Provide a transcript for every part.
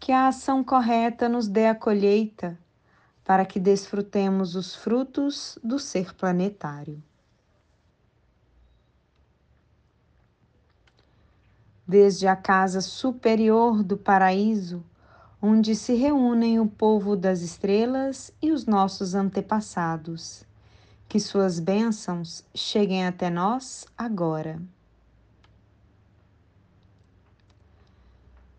que a ação correta nos dê a colheita, para que desfrutemos os frutos do ser planetário. Desde a casa superior do paraíso, onde se reúnem o povo das estrelas e os nossos antepassados, que suas bênçãos cheguem até nós agora.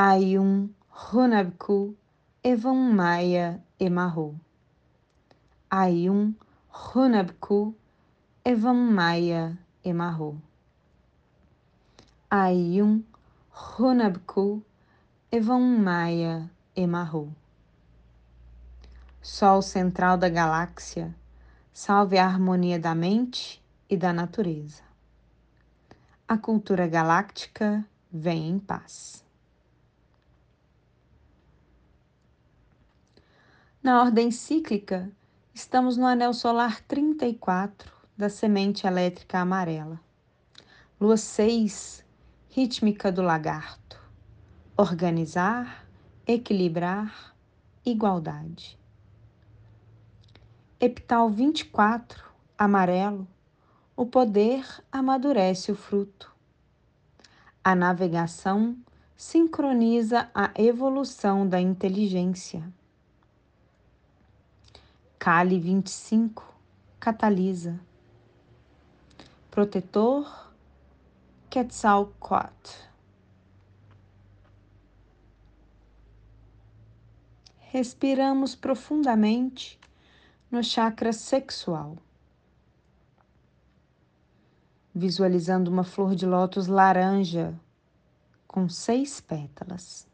Ayum Hunabku Evan Maya Emarro. Ayum Hunabku Evan Maya Emarro. Ayum Hunabku Evan Maya Emarro. Sol central da galáxia, salve a harmonia da mente e da natureza. A cultura galáctica vem em paz. Na ordem cíclica, estamos no anel solar 34 da semente elétrica amarela. Lua 6, rítmica do lagarto. Organizar, equilibrar, igualdade. Epital 24, amarelo. O poder amadurece o fruto. A navegação sincroniza a evolução da inteligência. Cali 25 catalisa. Protetor Quetzalcoatl. Respiramos profundamente no chakra sexual, visualizando uma flor de lótus laranja com seis pétalas.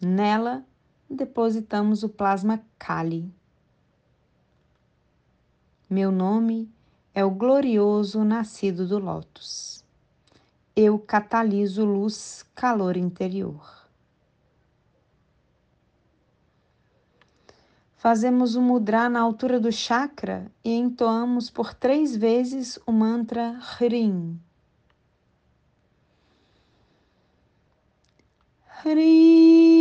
Nela, depositamos o plasma Kali. Meu nome é o glorioso nascido do Lótus. Eu cataliso luz, calor interior. Fazemos o mudra na altura do chakra e entoamos por três vezes o mantra Hrim. Hrim.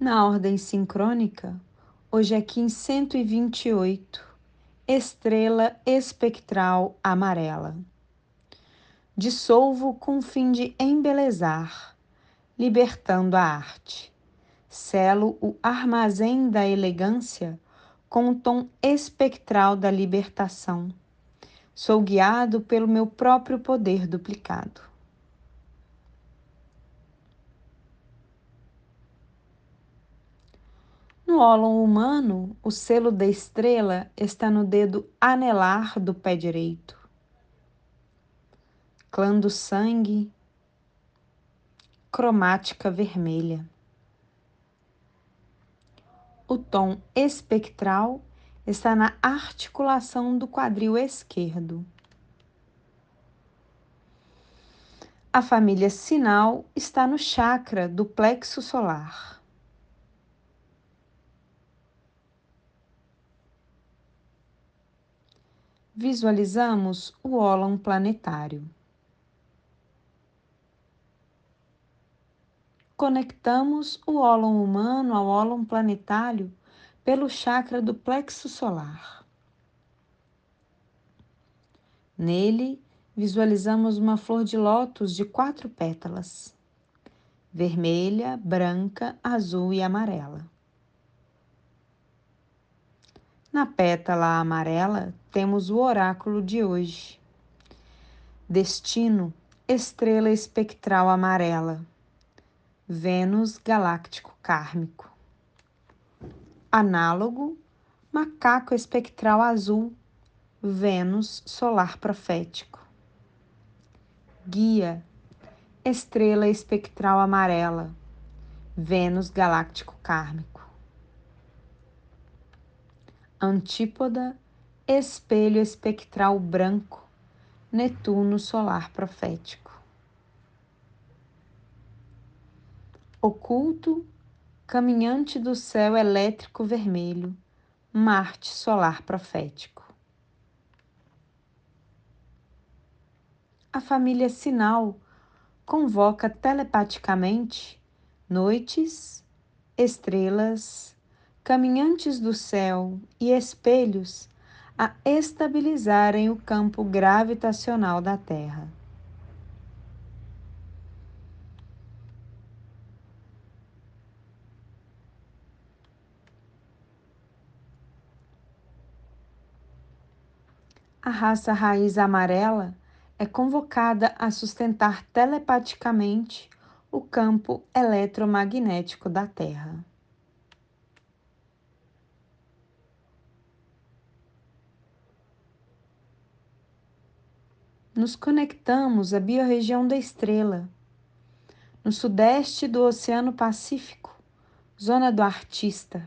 Na ordem sincrônica, hoje é Kim 128, estrela espectral amarela. Dissolvo com o fim de embelezar, libertando a arte. Selo o armazém da elegância com o tom espectral da libertação. Sou guiado pelo meu próprio poder duplicado. No ólon humano, o selo da estrela está no dedo anelar do pé direito. Clã do sangue, cromática vermelha. O tom espectral está na articulação do quadril esquerdo. A família sinal está no chakra do plexo solar. visualizamos o ólon planetário. Conectamos o ólon humano ao ólon planetário pelo chakra do plexo solar. Nele, visualizamos uma flor de lótus de quatro pétalas: vermelha, branca, azul e amarela. Na pétala amarela temos o oráculo de hoje. Destino, estrela espectral amarela. Vênus galáctico kármico. Análogo, macaco espectral azul. Vênus solar profético. Guia, estrela espectral amarela. Vênus galáctico kármico antípoda, espelho espectral branco, Netuno solar profético. Oculto, caminhante do céu elétrico vermelho, Marte solar profético. A família Sinal convoca telepaticamente noites, estrelas, caminhantes do céu e espelhos a estabilizarem o campo gravitacional da Terra. A raça raiz amarela é convocada a sustentar telepaticamente o campo eletromagnético da Terra. nos conectamos à biorregião da estrela, no sudeste do Oceano Pacífico, zona do artista.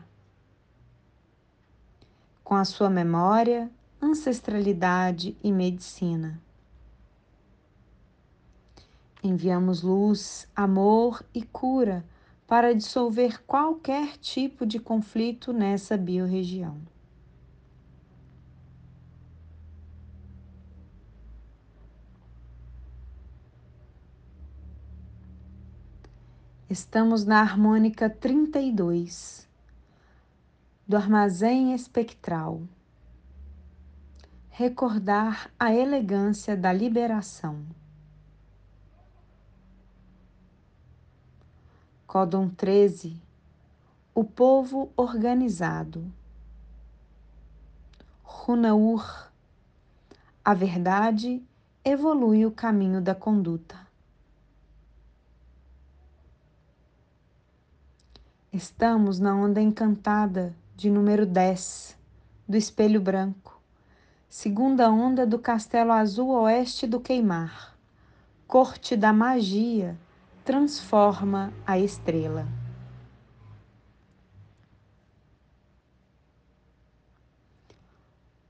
Com a sua memória, ancestralidade e medicina. Enviamos luz, amor e cura para dissolver qualquer tipo de conflito nessa biorregião. Estamos na harmônica 32 do armazém espectral. Recordar a elegância da liberação. Códon 13 O povo organizado. Runaur A verdade evolui o caminho da conduta. Estamos na onda encantada de número 10 do espelho branco, segunda onda do castelo azul oeste do queimar, corte da magia, transforma a estrela.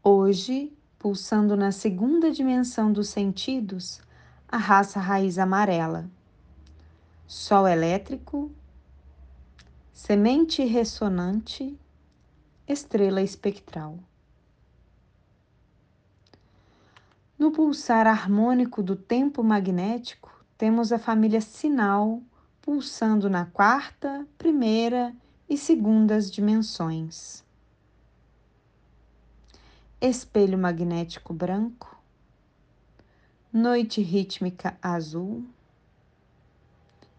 Hoje, pulsando na segunda dimensão dos sentidos, a raça raiz amarela. Sol elétrico, semente ressonante, estrela espectral. No pulsar harmônico do tempo magnético, temos a família sinal pulsando na quarta, primeira e segundas dimensões. Espelho magnético branco, noite rítmica azul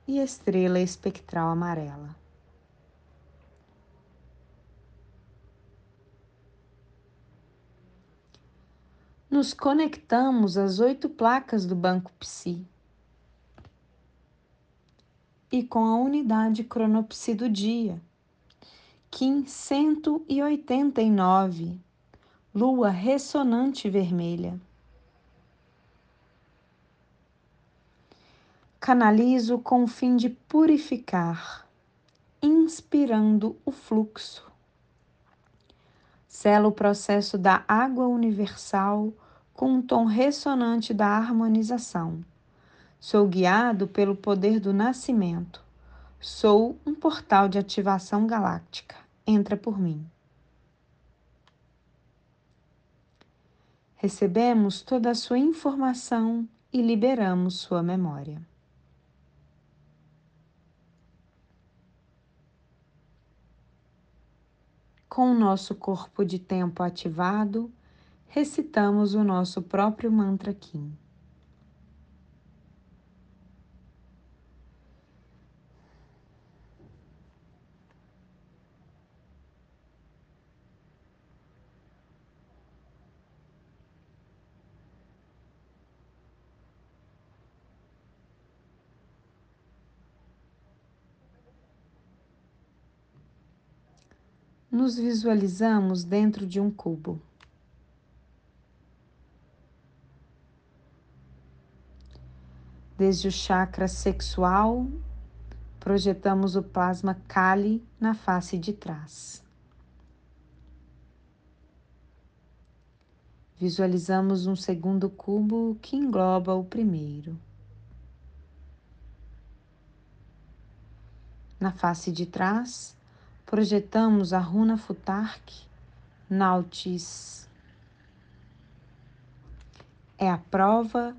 e estrela espectral amarela. Nos conectamos às oito placas do Banco Psi e com a unidade cronopsi do dia, Kim 189, lua ressonante vermelha. Canalizo com o fim de purificar, inspirando o fluxo. Selo o processo da água universal com um tom ressonante da harmonização. Sou guiado pelo poder do nascimento. Sou um portal de ativação galáctica. Entra por mim. Recebemos toda a sua informação e liberamos sua memória. Com o nosso corpo de tempo ativado, recitamos o nosso próprio mantra Kim. Nos visualizamos dentro de um cubo. Desde o chakra sexual, projetamos o plasma Kali na face de trás. Visualizamos um segundo cubo que engloba o primeiro. Na face de trás, projetamos a runa Futark Nautis. É a prova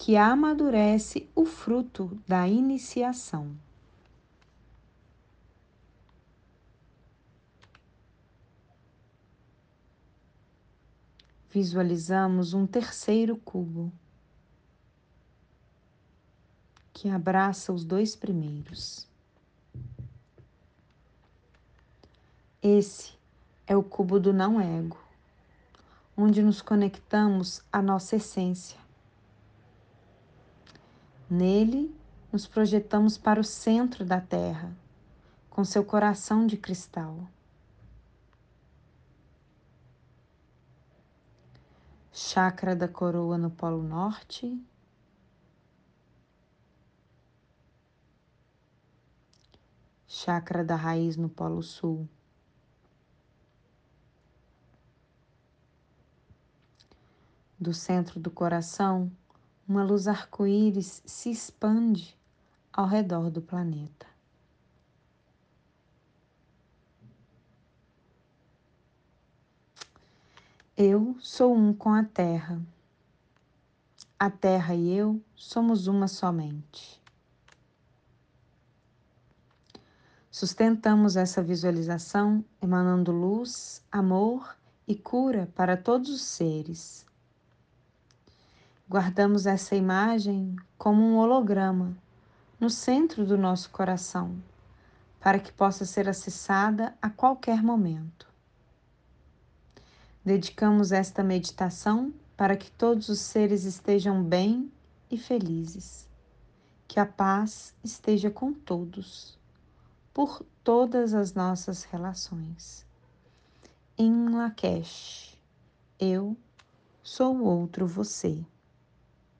que amadurece o fruto da iniciação. Visualizamos um terceiro cubo que abraça os dois primeiros. Esse é o cubo do não ego, onde nos conectamos à nossa essência Nele, nos projetamos para o centro da Terra, com seu coração de cristal. Chakra da coroa no Polo Norte. Chakra da raiz no Polo Sul. Do centro do coração, uma luz arco-íris se expande ao redor do planeta. Eu sou um com a Terra. A Terra e eu somos uma somente. Sustentamos essa visualização emanando luz, amor e cura para todos os seres Guardamos essa imagem como um holograma no centro do nosso coração, para que possa ser acessada a qualquer momento. Dedicamos esta meditação para que todos os seres estejam bem e felizes. Que a paz esteja com todos, por todas as nossas relações. Em Lakesh, eu sou o outro você.